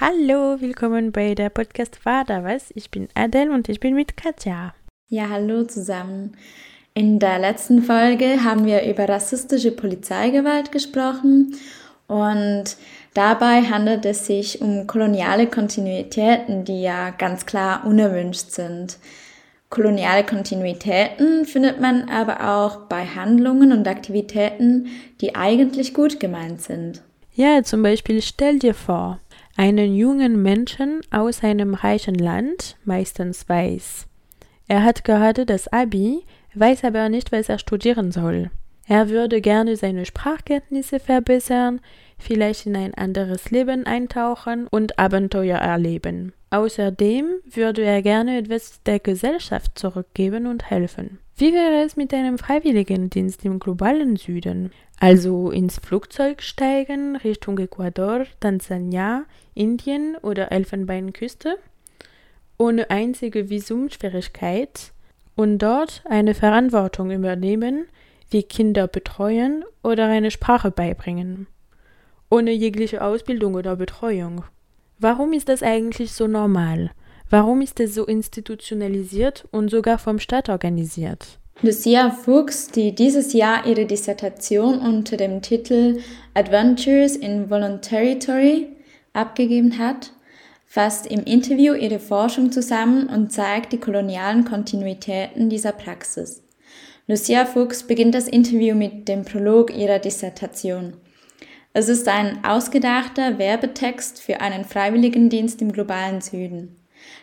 Hallo, willkommen bei der Podcast da was? Ich bin Adele und ich bin mit Katja. Ja, hallo zusammen. In der letzten Folge haben wir über rassistische Polizeigewalt gesprochen und dabei handelt es sich um koloniale Kontinuitäten, die ja ganz klar unerwünscht sind. Koloniale Kontinuitäten findet man aber auch bei Handlungen und Aktivitäten, die eigentlich gut gemeint sind. Ja, zum Beispiel stell dir vor, einen jungen Menschen aus einem reichen Land, meistens weiß. Er hat gerade das Abi, weiß aber nicht, was er studieren soll. Er würde gerne seine Sprachkenntnisse verbessern, vielleicht in ein anderes Leben eintauchen und Abenteuer erleben. Außerdem würde er gerne etwas der Gesellschaft zurückgeben und helfen. Wie wäre es mit einem Freiwilligendienst im globalen Süden? Also ins Flugzeug steigen Richtung Ecuador, Tansania, Indien oder Elfenbeinküste, ohne einzige Visumschwierigkeit und dort eine Verantwortung übernehmen, wie Kinder betreuen oder eine Sprache beibringen, ohne jegliche Ausbildung oder Betreuung. Warum ist das eigentlich so normal? Warum ist es so institutionalisiert und sogar vom Staat organisiert? Lucia Fuchs, die dieses Jahr ihre Dissertation unter dem Titel Adventures in Voluntary abgegeben hat, fasst im Interview ihre Forschung zusammen und zeigt die kolonialen Kontinuitäten dieser Praxis. Lucia Fuchs beginnt das Interview mit dem Prolog ihrer Dissertation. Es ist ein ausgedachter Werbetext für einen Freiwilligendienst im globalen Süden.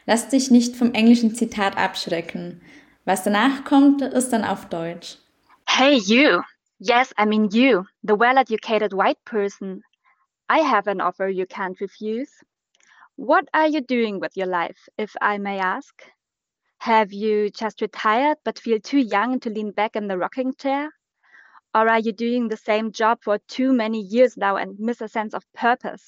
Lasst sich nicht vom englischen Zitat abschrecken. Was danach kommt, ist dann auf Deutsch. Hey you! Yes, I mean you, the well-educated white person. I have an offer you can't refuse. What are you doing with your life, if I may ask? Have you just retired but feel too young to lean back in the rocking chair? Or are you doing the same job for too many years now and miss a sense of purpose?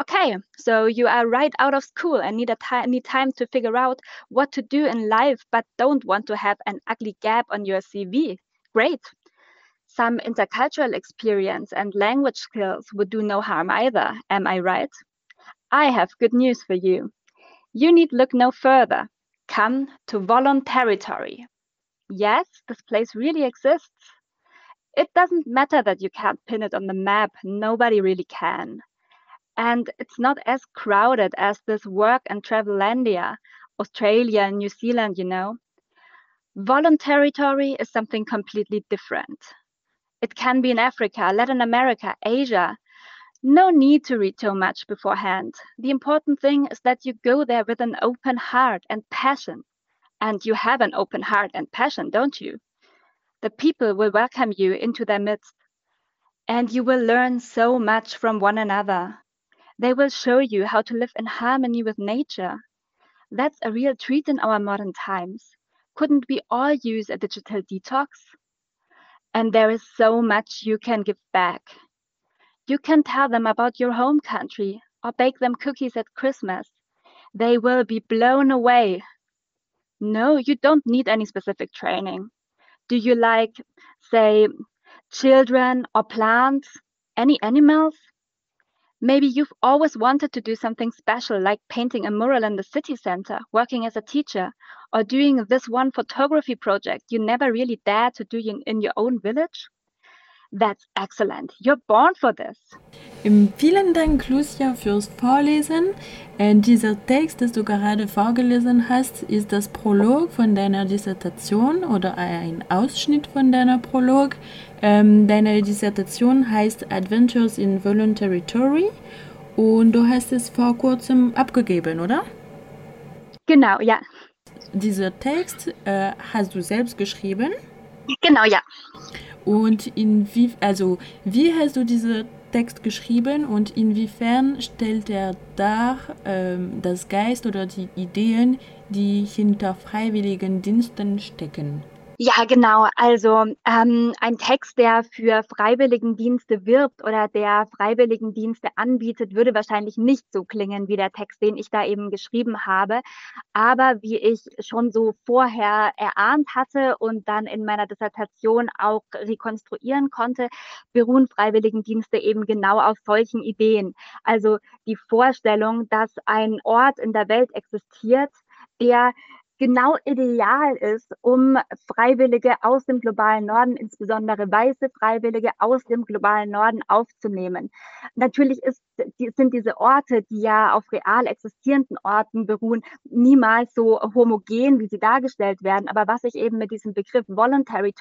Okay, so you are right out of school and need a time need time to figure out what to do in life, but don't want to have an ugly gap on your CV. Great. Some intercultural experience and language skills would do no harm either, am I right? I have good news for you. You need look no further. Come to Voluntary. Yes, this place really exists. It doesn't matter that you can't pin it on the map, nobody really can and it's not as crowded as this work and travelandia australia and new zealand you know. Voluntary is something completely different. It can be in africa latin america asia. No need to read too much beforehand. The important thing is that you go there with an open heart and passion. And you have an open heart and passion don't you? The people will welcome you into their midst. And you will learn so much from one another they will show you how to live in harmony with nature. That's a real treat in our modern times. Couldn't we all use a digital detox? And there is so much you can give back. You can tell them about your home country or bake them cookies at Christmas. They will be blown away. No, you don't need any specific training. Do you like, say, children or plants? Any animals? Maybe you've always wanted to do something special, like painting a mural in the city center, working as a teacher, or doing this one photography project you never really dared to do in, your own village. That's excellent. You're born for this. Vielen Dank, Lucia, fürs Vorlesen. Äh, dieser Text, den du gerade vorgelesen hast, ist das Prolog von deiner Dissertation oder ein Ausschnitt von deiner Prolog. Ähm, deine Dissertation heißt Adventures in Voluntary Tory und du hast es vor kurzem abgegeben, oder? Genau, ja. Dieser Text äh, hast du selbst geschrieben? Genau, ja. Und in wie, also, wie hast du diesen Text geschrieben und inwiefern stellt er dar ähm, das Geist oder die Ideen, die hinter freiwilligen Diensten stecken? Ja, genau. Also ähm, ein Text, der für Freiwilligendienste wirbt oder der Freiwilligendienste anbietet, würde wahrscheinlich nicht so klingen wie der Text, den ich da eben geschrieben habe. Aber wie ich schon so vorher erahnt hatte und dann in meiner Dissertation auch rekonstruieren konnte, beruhen Freiwilligendienste eben genau auf solchen Ideen. Also die Vorstellung, dass ein Ort in der Welt existiert, der genau ideal ist, um Freiwillige aus dem globalen Norden, insbesondere weiße Freiwillige aus dem globalen Norden aufzunehmen. Natürlich ist, sind diese Orte, die ja auf real existierenden Orten beruhen, niemals so homogen, wie sie dargestellt werden. Aber was ich eben mit diesem Begriff Voluntary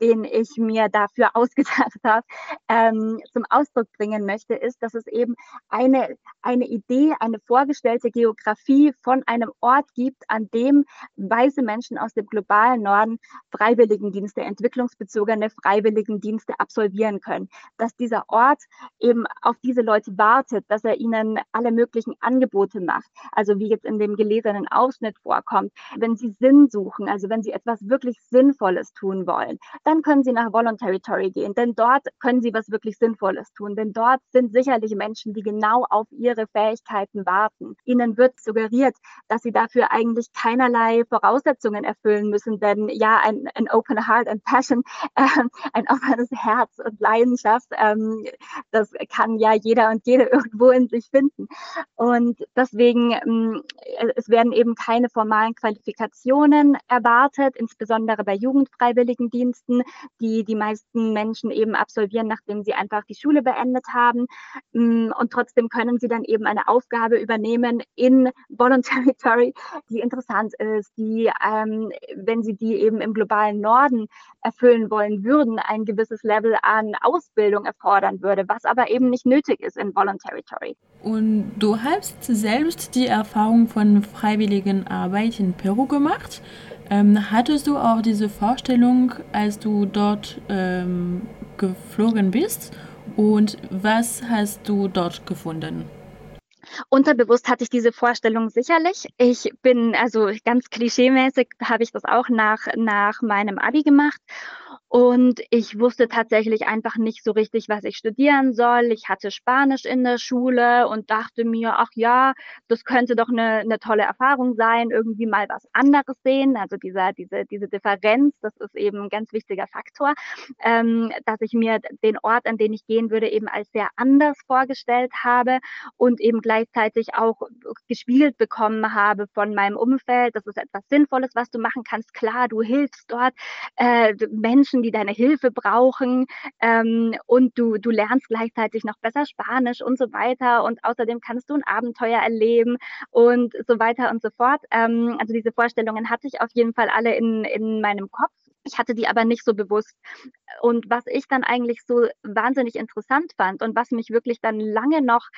den ich mir dafür ausgedacht habe, ähm, zum Ausdruck bringen möchte, ist, dass es eben eine, eine Idee, eine vorgestellte Geografie von einem Ort gibt, an dem weiße Menschen aus dem globalen Norden Freiwilligendienste, entwicklungsbezogene Freiwilligendienste absolvieren können. Dass dieser Ort eben auf diese Leute wartet, dass er ihnen alle möglichen Angebote macht. Also wie jetzt in dem gelesenen Ausschnitt vorkommt. Wenn sie Sinn suchen, also wenn sie etwas wirklich Sinnvolles tun wollen, dann können sie nach Voluntary Territory gehen, denn dort können sie was wirklich Sinnvolles tun, denn dort sind sicherlich Menschen, die genau auf ihre Fähigkeiten warten. Ihnen wird suggeriert, dass sie dafür eigentlich keinerlei keinerlei Voraussetzungen erfüllen müssen, denn ja, ein, ein Open Heart and Passion, äh, ein offenes Herz und Leidenschaft, ähm, das kann ja jeder und jede irgendwo in sich finden. Und deswegen, ähm, es werden eben keine formalen Qualifikationen erwartet, insbesondere bei Jugendfreiwilligendiensten, die die meisten Menschen eben absolvieren, nachdem sie einfach die Schule beendet haben. Mm, und trotzdem können sie dann eben eine Aufgabe übernehmen in Voluntary Territory, die interessant die, ähm, wenn sie die eben im globalen Norden erfüllen wollen würden, ein gewisses Level an Ausbildung erfordern würde, was aber eben nicht nötig ist in Voluntary Territory. Und du hast selbst die Erfahrung von freiwilligen Arbeit in Peru gemacht. Ähm, hattest du auch diese Vorstellung, als du dort ähm, geflogen bist? Und was hast du dort gefunden? Unterbewusst hatte ich diese Vorstellung sicherlich. Ich bin also ganz klischeemäßig habe ich das auch nach, nach meinem Abi gemacht und ich wusste tatsächlich einfach nicht so richtig, was ich studieren soll. Ich hatte Spanisch in der Schule und dachte mir, ach ja, das könnte doch eine, eine tolle Erfahrung sein, irgendwie mal was anderes sehen. Also dieser, diese, diese Differenz, das ist eben ein ganz wichtiger Faktor, ähm, dass ich mir den Ort, an den ich gehen würde, eben als sehr anders vorgestellt habe und eben gleichzeitig auch gespiegelt bekommen habe von meinem Umfeld. Das ist etwas Sinnvolles, was du machen kannst. Klar, du hilfst dort äh, Menschen, Menschen, die deine Hilfe brauchen ähm, und du, du lernst gleichzeitig noch besser Spanisch und so weiter und außerdem kannst du ein Abenteuer erleben und so weiter und so fort. Ähm, also diese Vorstellungen hatte ich auf jeden Fall alle in, in meinem Kopf. Ich hatte die aber nicht so bewusst. Und was ich dann eigentlich so wahnsinnig interessant fand und was mich wirklich dann lange noch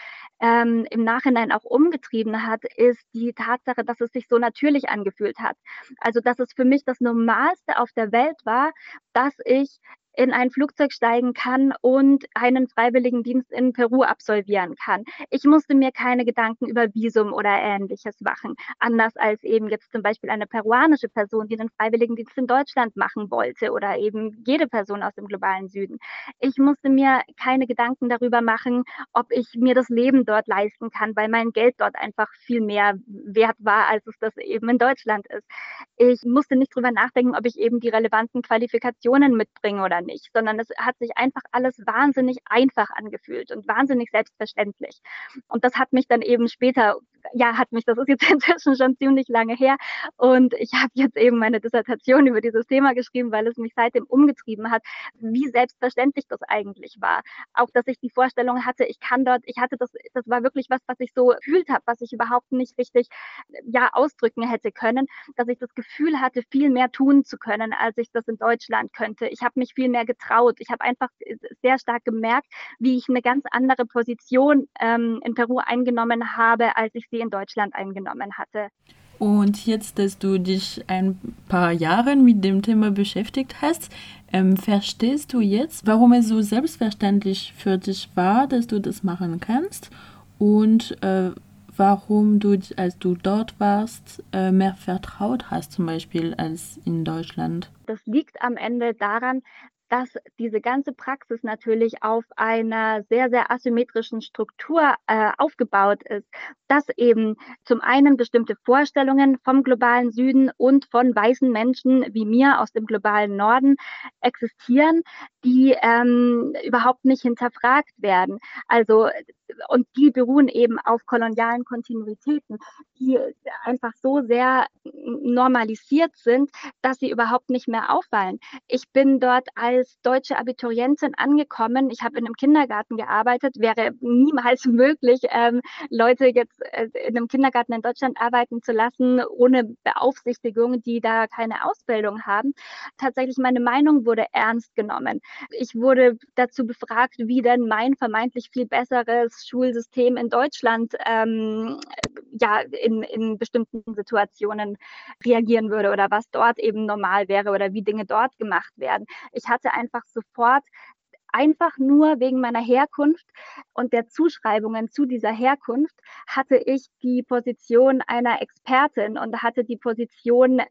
ähm, im Nachhinein auch umgetrieben hat, ist die Tatsache, dass es sich so natürlich angefühlt hat. Also, dass es für mich das Normalste auf der Welt war, dass ich in ein Flugzeug steigen kann und einen Freiwilligendienst in Peru absolvieren kann. Ich musste mir keine Gedanken über Visum oder ähnliches machen, anders als eben jetzt zum Beispiel eine peruanische Person, die einen Freiwilligendienst in Deutschland machen wollte oder eben jede Person aus dem globalen Süden. Ich musste mir keine Gedanken darüber machen, ob ich mir das Leben dort leisten kann, weil mein Geld dort einfach viel mehr wert war, als es das eben in Deutschland ist. Ich musste nicht darüber nachdenken, ob ich eben die relevanten Qualifikationen mitbringe oder nicht, sondern es hat sich einfach alles wahnsinnig einfach angefühlt und wahnsinnig selbstverständlich. Und das hat mich dann eben später, ja, hat mich, das ist jetzt inzwischen schon ziemlich lange her. Und ich habe jetzt eben meine Dissertation über dieses Thema geschrieben, weil es mich seitdem umgetrieben hat, wie selbstverständlich das eigentlich war. Auch, dass ich die Vorstellung hatte, ich kann dort, ich hatte das, das war wirklich was, was ich so gefühlt habe, was ich überhaupt nicht richtig, ja, ausdrücken hätte können, dass ich das Gefühl hatte, viel mehr tun zu können, als ich das in Deutschland könnte. Ich habe mich viel mehr getraut. Ich habe einfach sehr stark gemerkt, wie ich eine ganz andere Position ähm, in Peru eingenommen habe, als ich sie in Deutschland eingenommen hatte. Und jetzt, dass du dich ein paar Jahre mit dem Thema beschäftigt hast, ähm, verstehst du jetzt, warum es so selbstverständlich für dich war, dass du das machen kannst? Und äh, warum du, als du dort warst, äh, mehr vertraut hast, zum Beispiel als in Deutschland? Das liegt am Ende daran, dass diese ganze Praxis natürlich auf einer sehr, sehr asymmetrischen Struktur äh, aufgebaut ist, dass eben zum einen bestimmte Vorstellungen vom globalen Süden und von weißen Menschen wie mir aus dem globalen Norden existieren, die ähm, überhaupt nicht hinterfragt werden. Also und die beruhen eben auf kolonialen Kontinuitäten, die einfach so sehr normalisiert sind, dass sie überhaupt nicht mehr auffallen. Ich bin dort als deutsche Abiturientin angekommen. Ich habe in einem Kindergarten gearbeitet. Wäre niemals möglich, ähm, Leute jetzt äh, in einem Kindergarten in Deutschland arbeiten zu lassen, ohne Beaufsichtigung, die da keine Ausbildung haben. Tatsächlich, meine Meinung wurde ernst genommen. Ich wurde dazu befragt, wie denn mein vermeintlich viel besseres Schulsystem in Deutschland ähm, ja in, in bestimmten Situationen reagieren würde oder was dort eben normal wäre oder wie Dinge dort gemacht werden. Ich hatte einfach sofort einfach nur wegen meiner Herkunft und der Zuschreibungen zu dieser Herkunft hatte ich die Position einer Expertin und hatte die Position,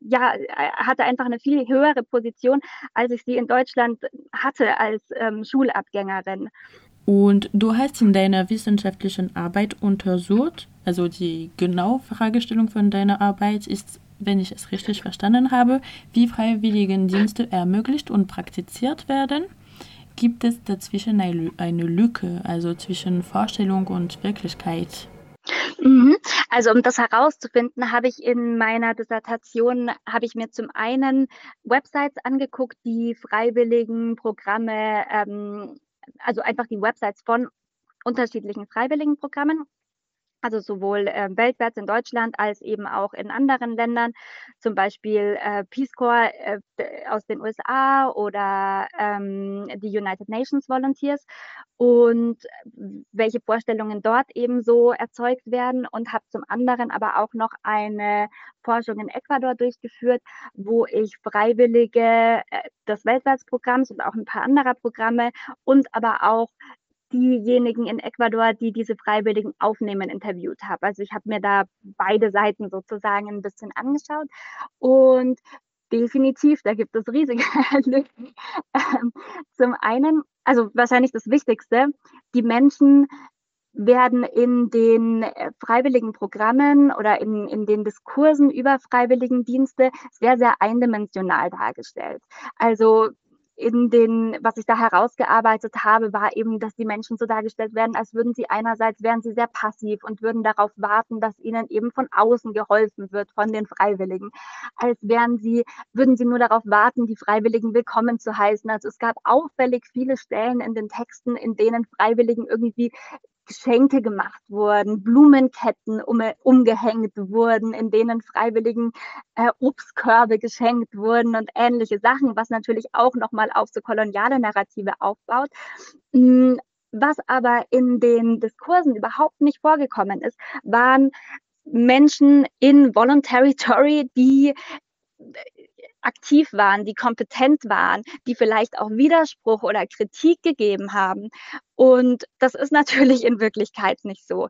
ja, hatte einfach eine viel höhere Position, als ich sie in Deutschland hatte als ähm, Schulabgängerin. Und du hast in deiner wissenschaftlichen Arbeit untersucht, also die genaue Fragestellung von deiner Arbeit ist, wenn ich es richtig verstanden habe, wie Freiwilligendienste ermöglicht und praktiziert werden. Gibt es dazwischen eine Lücke, also zwischen Vorstellung und Wirklichkeit? Mhm. Also um das herauszufinden, habe ich in meiner Dissertation habe ich mir zum einen Websites angeguckt, die freiwilligen Programme ähm, also einfach die Websites von unterschiedlichen Freiwilligenprogrammen also sowohl äh, weltweit in Deutschland als eben auch in anderen Ländern, zum Beispiel äh, Peace Corps äh, aus den USA oder ähm, die United Nations Volunteers. Und welche Vorstellungen dort eben so erzeugt werden. Und habe zum anderen aber auch noch eine Forschung in Ecuador durchgeführt, wo ich Freiwillige äh, des Weltwärtsprogramms und auch ein paar anderer Programme und aber auch diejenigen in Ecuador, die diese Freiwilligen aufnehmen, interviewt habe. Also ich habe mir da beide Seiten sozusagen ein bisschen angeschaut und definitiv, da gibt es riesige Lücken. Ähm, zum einen, also wahrscheinlich das Wichtigste, die Menschen werden in den äh, freiwilligen Programmen oder in, in den Diskursen über Freiwilligendienste sehr, sehr eindimensional dargestellt. Also in den, was ich da herausgearbeitet habe, war eben, dass die Menschen so dargestellt werden, als würden sie einerseits, wären sie sehr passiv und würden darauf warten, dass ihnen eben von außen geholfen wird, von den Freiwilligen. Als wären sie, würden sie nur darauf warten, die Freiwilligen willkommen zu heißen. Also es gab auffällig viele Stellen in den Texten, in denen Freiwilligen irgendwie Geschenke gemacht wurden, Blumenketten um, umgehängt wurden, in denen Freiwilligen äh, Obstkörbe geschenkt wurden und ähnliche Sachen, was natürlich auch nochmal auf so koloniale Narrative aufbaut. Hm, was aber in den Diskursen überhaupt nicht vorgekommen ist, waren Menschen in Voluntary Tory, die aktiv waren, die kompetent waren, die vielleicht auch Widerspruch oder Kritik gegeben haben. Und das ist natürlich in Wirklichkeit nicht so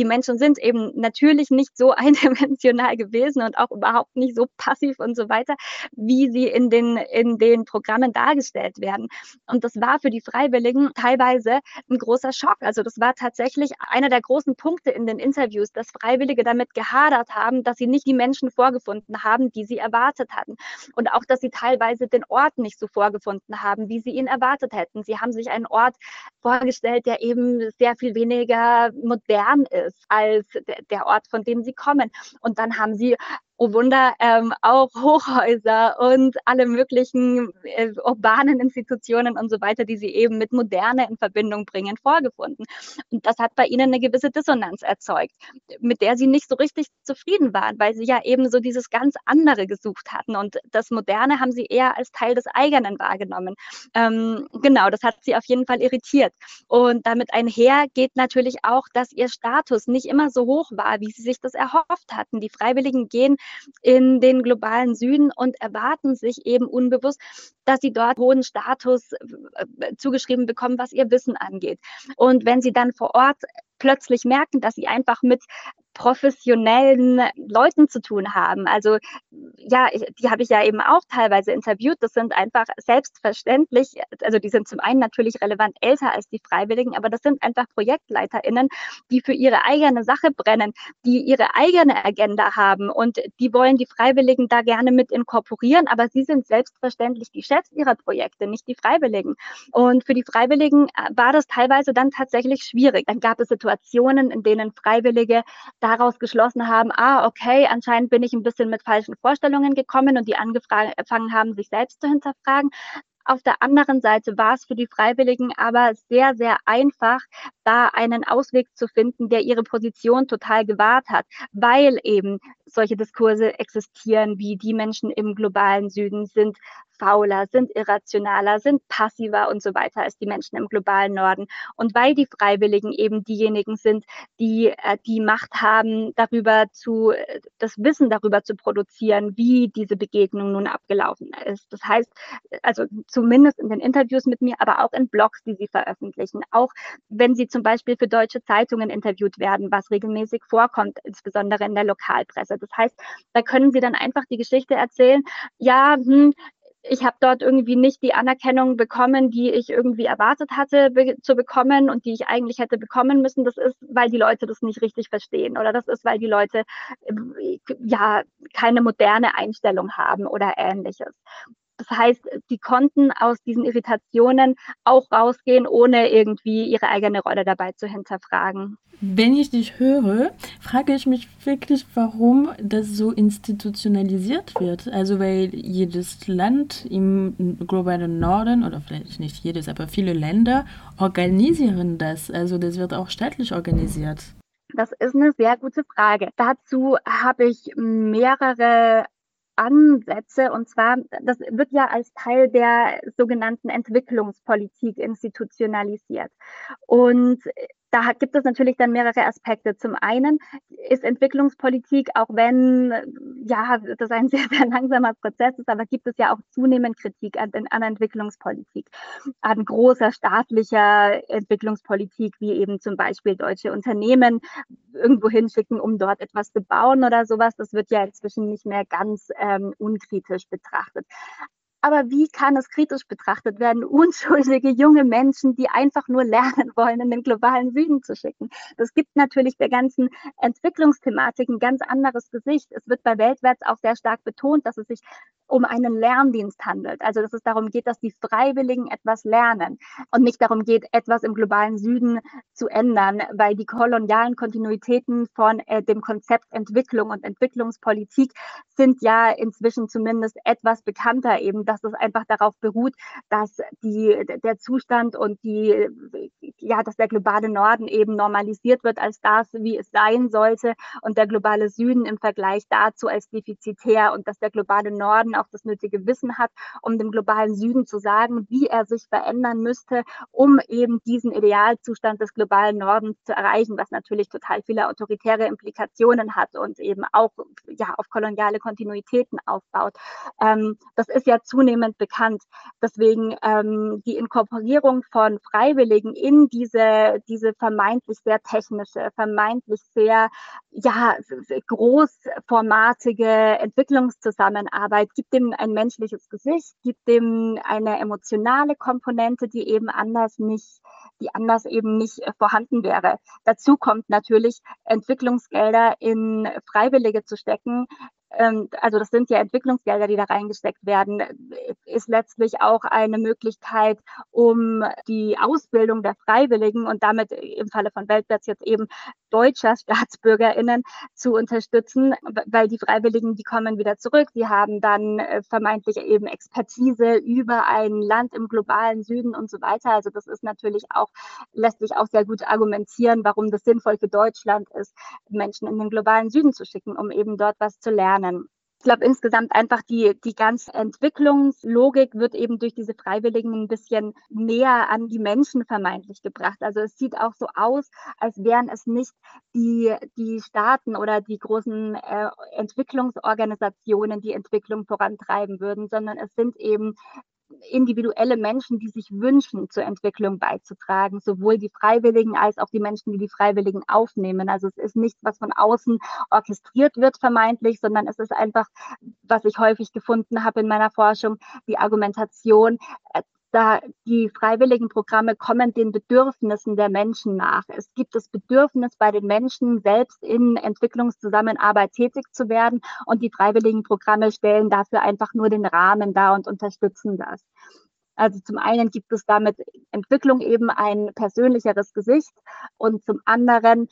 die Menschen sind eben natürlich nicht so eindimensional gewesen und auch überhaupt nicht so passiv und so weiter, wie sie in den, in den Programmen dargestellt werden. Und das war für die Freiwilligen teilweise ein großer Schock. Also das war tatsächlich einer der großen Punkte in den Interviews, dass Freiwillige damit gehadert haben, dass sie nicht die Menschen vorgefunden haben, die sie erwartet hatten. Und auch, dass sie teilweise den Ort nicht so vorgefunden haben, wie sie ihn erwartet hätten. Sie haben sich einen Ort vorgestellt, der eben sehr viel weniger modern ist ist als der Ort, von dem sie kommen. Und dann haben sie oh Wunder, ähm, auch Hochhäuser und alle möglichen äh, urbanen Institutionen und so weiter, die sie eben mit Moderne in Verbindung bringen, vorgefunden. Und das hat bei ihnen eine gewisse Dissonanz erzeugt, mit der sie nicht so richtig zufrieden waren, weil sie ja eben so dieses ganz andere gesucht hatten. Und das Moderne haben sie eher als Teil des eigenen wahrgenommen. Ähm, genau, das hat sie auf jeden Fall irritiert. Und damit einher geht natürlich auch, dass ihr Status nicht immer so hoch war, wie sie sich das erhofft hatten. Die Freiwilligen gehen in den globalen Süden und erwarten sich eben unbewusst, dass sie dort hohen Status äh, zugeschrieben bekommen, was ihr Wissen angeht. Und wenn sie dann vor Ort plötzlich merken, dass sie einfach mit professionellen Leuten zu tun haben. Also ja, die habe ich ja eben auch teilweise interviewt. Das sind einfach selbstverständlich, also die sind zum einen natürlich relevant älter als die Freiwilligen, aber das sind einfach ProjektleiterInnen, die für ihre eigene Sache brennen, die ihre eigene Agenda haben und die wollen die Freiwilligen da gerne mit inkorporieren, aber sie sind selbstverständlich die Chefs ihrer Projekte, nicht die Freiwilligen. Und für die Freiwilligen äh, war das teilweise dann tatsächlich schwierig. Dann gab es Situationen, in denen Freiwillige daraus geschlossen haben, ah, okay, anscheinend bin ich ein bisschen mit falschen Vorstellungen gekommen und die angefangen haben, sich selbst zu hinterfragen. Auf der anderen Seite war es für die Freiwilligen aber sehr, sehr einfach, da einen Ausweg zu finden, der ihre Position total gewahrt hat, weil eben solche Diskurse existieren, wie die Menschen im globalen Süden sind fauler, sind irrationaler, sind passiver und so weiter als die Menschen im globalen Norden. Und weil die Freiwilligen eben diejenigen sind, die äh, die Macht haben, darüber zu, das Wissen darüber zu produzieren, wie diese Begegnung nun abgelaufen ist. Das heißt, also zumindest in den Interviews mit mir, aber auch in Blogs, die sie veröffentlichen, auch wenn sie zum Beispiel für deutsche Zeitungen interviewt werden, was regelmäßig vorkommt, insbesondere in der Lokalpresse. Das heißt, da können sie dann einfach die Geschichte erzählen, ja, hm, ich habe dort irgendwie nicht die Anerkennung bekommen, die ich irgendwie erwartet hatte be zu bekommen und die ich eigentlich hätte bekommen müssen. Das ist, weil die Leute das nicht richtig verstehen oder das ist, weil die Leute äh, ja keine moderne Einstellung haben oder ähnliches. Das heißt, die konnten aus diesen Irritationen auch rausgehen, ohne irgendwie ihre eigene Rolle dabei zu hinterfragen. Wenn ich dich höre, frage ich mich wirklich, warum das so institutionalisiert wird. Also weil jedes Land im globalen Norden oder vielleicht nicht jedes, aber viele Länder organisieren das. Also das wird auch staatlich organisiert. Das ist eine sehr gute Frage. Dazu habe ich mehrere Ansätze. Und zwar, das wird ja als Teil der sogenannten Entwicklungspolitik institutionalisiert. Und da gibt es natürlich dann mehrere Aspekte. Zum einen ist Entwicklungspolitik, auch wenn ja das ein sehr, sehr langsamer Prozess ist, aber gibt es ja auch zunehmend Kritik an, an Entwicklungspolitik, an großer staatlicher Entwicklungspolitik, wie eben zum Beispiel deutsche Unternehmen irgendwo hinschicken, um dort etwas zu bauen oder sowas. Das wird ja inzwischen nicht mehr ganz ähm, unkritisch betrachtet. Aber wie kann es kritisch betrachtet werden, unschuldige junge Menschen, die einfach nur lernen wollen, in den globalen Süden zu schicken? Das gibt natürlich der ganzen Entwicklungsthematik ein ganz anderes Gesicht. Es wird bei Weltwärts auch sehr stark betont, dass es sich um einen Lerndienst handelt. Also dass es darum geht, dass die Freiwilligen etwas lernen und nicht darum geht, etwas im globalen Süden zu ändern, weil die kolonialen Kontinuitäten von äh, dem Konzept Entwicklung und Entwicklungspolitik sind ja inzwischen zumindest etwas bekannter eben, dass es einfach darauf beruht, dass die, der Zustand und die, ja, dass der globale Norden eben normalisiert wird als das, wie es sein sollte und der globale Süden im Vergleich dazu als defizitär und dass der globale Norden auch das nötige Wissen hat, um dem globalen Süden zu sagen, wie er sich verändern müsste, um eben diesen Idealzustand des globalen Nordens zu erreichen, was natürlich total viele autoritäre Implikationen hat und eben auch ja, auf koloniale Kontinuitäten aufbaut. Ähm, das ist ja zunehmend bekannt. Deswegen ähm, die Inkorporierung von Freiwilligen in diese, diese vermeintlich sehr technische, vermeintlich sehr ja, großformatige Entwicklungszusammenarbeit gibt dem ein menschliches Gesicht, gibt dem eine emotionale Komponente, die eben anders nicht, die anders eben nicht äh, vorhanden wäre. Dazu kommt natürlich Entwicklungsgelder in Freiwillige zu stecken, also das sind ja Entwicklungsgelder, die da reingesteckt werden, ist letztlich auch eine Möglichkeit, um die Ausbildung der Freiwilligen und damit im Falle von Weltwärts jetzt eben deutscher StaatsbürgerInnen zu unterstützen, weil die Freiwilligen, die kommen wieder zurück, die haben dann äh, vermeintlich eben Expertise über ein Land im globalen Süden und so weiter. Also das ist natürlich auch, lässt sich auch sehr gut argumentieren, warum das sinnvoll für Deutschland ist, Menschen in den globalen Süden zu schicken, um eben dort was zu lernen. Ich glaube insgesamt einfach die, die ganze Entwicklungslogik wird eben durch diese Freiwilligen ein bisschen näher an die Menschen vermeintlich gebracht. Also es sieht auch so aus, als wären es nicht die, die Staaten oder die großen äh, Entwicklungsorganisationen, die Entwicklung vorantreiben würden, sondern es sind eben individuelle Menschen, die sich wünschen, zur Entwicklung beizutragen, sowohl die Freiwilligen als auch die Menschen, die die Freiwilligen aufnehmen. Also es ist nichts, was von außen orchestriert wird vermeintlich, sondern es ist einfach, was ich häufig gefunden habe in meiner Forschung, die Argumentation, äh, da die freiwilligen Programme kommen den Bedürfnissen der Menschen nach. Es gibt das Bedürfnis bei den Menschen, selbst in Entwicklungszusammenarbeit tätig zu werden und die freiwilligen Programme stellen dafür einfach nur den Rahmen dar und unterstützen das. Also zum einen gibt es damit Entwicklung eben ein persönlicheres Gesicht und zum anderen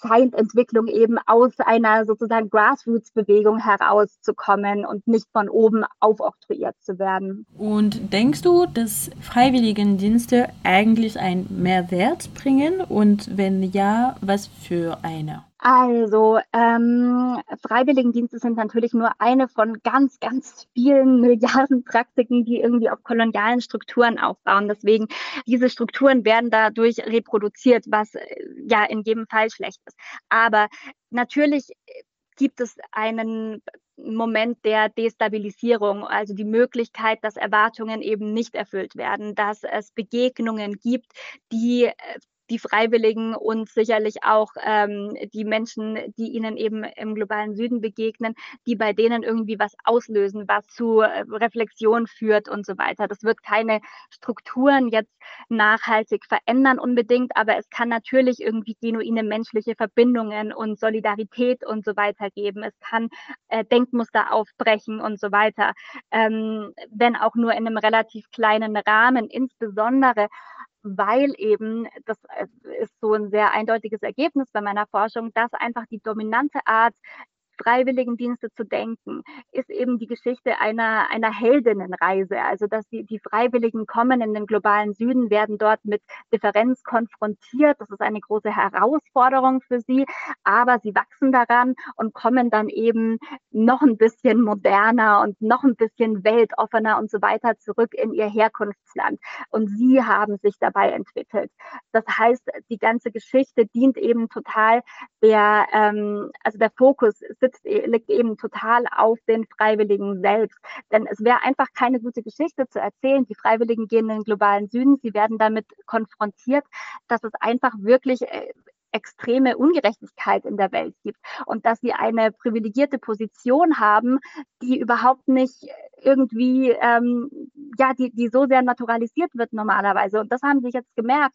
scheint Entwicklung eben aus einer sozusagen Grassroots-Bewegung herauszukommen und nicht von oben aufoktroyiert zu werden. Und denkst du, dass Freiwilligendienste eigentlich einen Mehrwert bringen? Und wenn ja, was für eine? Also, ähm, Freiwilligendienste sind natürlich nur eine von ganz, ganz vielen Milliarden Praktiken, die irgendwie auf kolonialen Strukturen aufbauen. Deswegen, diese Strukturen werden dadurch reproduziert, was äh, ja in jedem Fall schlecht ist. Aber natürlich gibt es einen Moment der Destabilisierung, also die Möglichkeit, dass Erwartungen eben nicht erfüllt werden, dass es Begegnungen gibt, die äh, die Freiwilligen und sicherlich auch ähm, die Menschen, die ihnen eben im globalen Süden begegnen, die bei denen irgendwie was auslösen, was zu äh, Reflexion führt und so weiter. Das wird keine Strukturen jetzt nachhaltig verändern unbedingt, aber es kann natürlich irgendwie genuine menschliche Verbindungen und Solidarität und so weiter geben. Es kann äh, Denkmuster aufbrechen und so weiter, ähm, wenn auch nur in einem relativ kleinen Rahmen, insbesondere weil eben, das äh, ist so ein sehr eindeutiges Ergebnis bei meiner Forschung, dass einfach die dominante Art Freiwilligendienste zu denken, ist eben die Geschichte einer, einer Heldinnenreise. Also, dass die, die Freiwilligen kommen in den globalen Süden, werden dort mit Differenz konfrontiert. Das ist eine große Herausforderung für sie, aber sie wachsen daran und kommen dann eben noch ein bisschen moderner und noch ein bisschen weltoffener und so weiter zurück in ihr Herkunftsland. Und sie haben sich dabei entwickelt. Das heißt, die ganze Geschichte dient eben total der, ähm, also der Fokus sitzt, e, liegt eben total auf den Freiwilligen selbst. Denn es wäre einfach keine gute Geschichte zu erzählen. Die Freiwilligen gehen in den globalen Süden, sie werden damit konfrontiert, dass es einfach wirklich äh, extreme Ungerechtigkeit in der Welt gibt und dass sie eine privilegierte Position haben, die überhaupt nicht irgendwie, ähm, ja, die, die so sehr naturalisiert wird normalerweise. Und das haben sie jetzt gemerkt.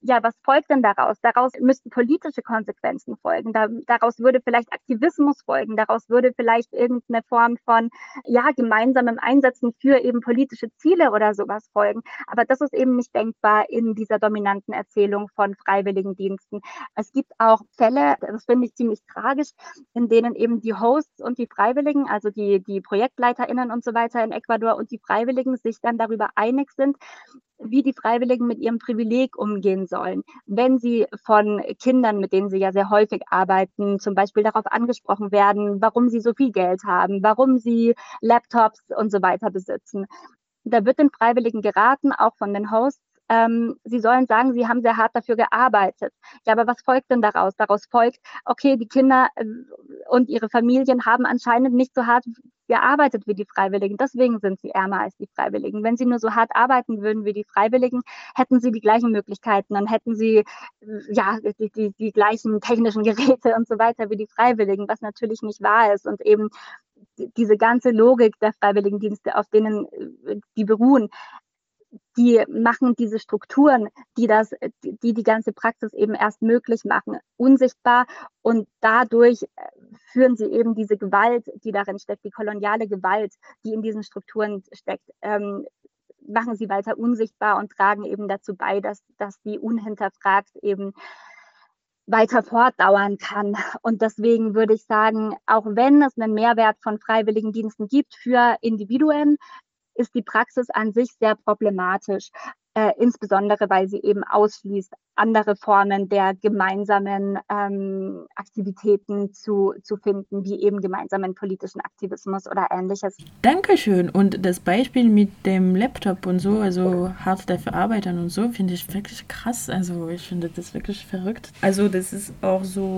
Ja, was folgt denn daraus? Daraus müssten politische Konsequenzen folgen. Da, daraus würde vielleicht Aktivismus folgen. Daraus würde vielleicht irgendeine Form von, ja, gemeinsamem Einsetzen für eben politische Ziele oder sowas folgen. Aber das ist eben nicht denkbar in dieser dominanten Erzählung von Freiwilligendiensten. Es gibt auch Fälle, das finde ich ziemlich tragisch, in denen eben die Hosts und die Freiwilligen, also die, die ProjektleiterInnen und so weiter, in Ecuador und die Freiwilligen sich dann darüber einig sind, wie die Freiwilligen mit ihrem Privileg umgehen sollen. Wenn sie von Kindern, mit denen sie ja sehr häufig arbeiten, zum Beispiel darauf angesprochen werden, warum sie so viel Geld haben, warum sie Laptops und so weiter besitzen. Da wird den Freiwilligen geraten, auch von den Hosts, ähm, sie sollen sagen, sie haben sehr hart dafür gearbeitet. Ja, aber was folgt denn daraus? Daraus folgt, okay, die Kinder äh, und ihre Familien haben anscheinend nicht so hart gearbeitet wie die Freiwilligen. Deswegen sind sie ärmer als die Freiwilligen. Wenn sie nur so hart arbeiten würden wie die Freiwilligen, hätten sie die gleichen Möglichkeiten, dann hätten sie ja die, die, die gleichen technischen Geräte und so weiter wie die Freiwilligen, was natürlich nicht wahr ist. Und eben diese ganze Logik der Freiwilligendienste, auf denen äh, die beruhen, die machen diese Strukturen, die das, die die ganze Praxis eben erst möglich machen, unsichtbar und dadurch äh, führen sie eben diese Gewalt, die darin steckt, die koloniale Gewalt, die in diesen Strukturen steckt, ähm, machen sie weiter unsichtbar und tragen eben dazu bei, dass, dass die unhinterfragt eben weiter fortdauern kann. Und deswegen würde ich sagen, auch wenn es einen Mehrwert von Freiwilligendiensten gibt für Individuen, ist die Praxis an sich sehr problematisch, äh, insbesondere weil sie eben ausschließt, andere Formen der gemeinsamen ähm, Aktivitäten zu, zu finden, wie eben gemeinsamen politischen Aktivismus oder ähnliches. Dankeschön. Und das Beispiel mit dem Laptop und so, also hart dafür arbeiten und so, finde ich wirklich krass. Also ich finde das wirklich verrückt. Also das ist auch so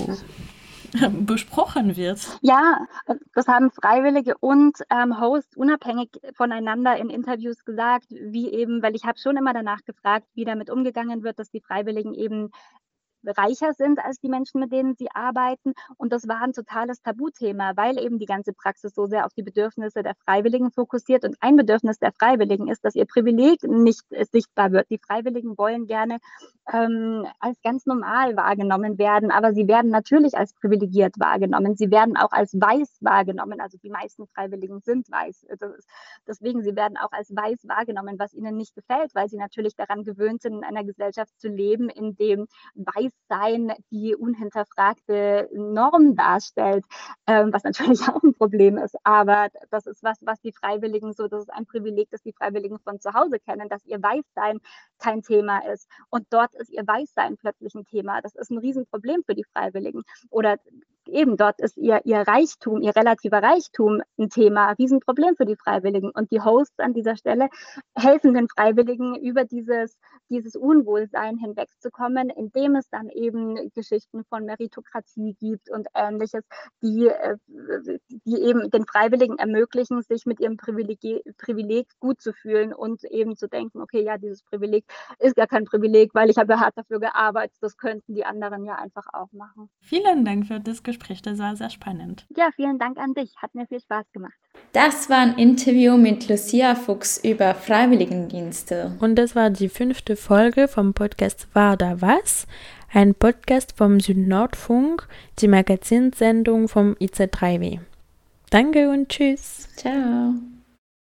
besprochen wird. Ja, das haben Freiwillige und ähm, Hosts unabhängig voneinander in Interviews gesagt, wie eben, weil ich habe schon immer danach gefragt, wie damit umgegangen wird, dass die Freiwilligen eben reicher sind als die Menschen, mit denen sie arbeiten. Und das war ein totales Tabuthema, weil eben die ganze Praxis so sehr auf die Bedürfnisse der Freiwilligen fokussiert. Und ein Bedürfnis der Freiwilligen ist, dass ihr Privileg nicht sichtbar wird. Die Freiwilligen wollen gerne ähm, als ganz normal wahrgenommen werden, aber sie werden natürlich als privilegiert wahrgenommen. Sie werden auch als weiß wahrgenommen. Also die meisten Freiwilligen sind weiß. Ist, deswegen, sie werden auch als weiß wahrgenommen, was ihnen nicht gefällt, weil sie natürlich daran gewöhnt sind, in einer Gesellschaft zu leben, in dem weiß Weißsein die unhinterfragte Norm darstellt, ähm, was natürlich auch ein Problem ist. Aber das ist was, was die Freiwilligen so, das ist ein Privileg, das die Freiwilligen von zu Hause kennen, dass ihr Weißsein kein Thema ist. Und dort ist ihr Weißsein plötzlich ein Thema. Das ist ein Riesenproblem für die Freiwilligen. Oder eben dort ist ihr, ihr Reichtum, ihr relativer Reichtum ein Thema, Riesenproblem für die Freiwilligen. Und die Hosts an dieser Stelle helfen den Freiwilligen über dieses, dieses Unwohlsein hinwegzukommen, indem es dann eben Geschichten von Meritokratie gibt und ähnliches, die, äh, die eben den Freiwilligen ermöglichen, sich mit ihrem Privileg, Privileg gut zu fühlen und eben zu denken, okay, ja, dieses Privileg ist gar kein Privileg, weil ich habe hart dafür gearbeitet, das könnten die anderen ja einfach auch machen. Vielen Dank für das Gespräch. Gespräch. Das war sehr spannend. Ja, vielen Dank an dich. Hat mir viel Spaß gemacht. Das war ein Interview mit Lucia Fuchs über Freiwilligendienste. Und das war die fünfte Folge vom Podcast War da was? Ein Podcast vom Südnordfunk, die Magazinsendung vom IC3W. Danke und tschüss. Ciao.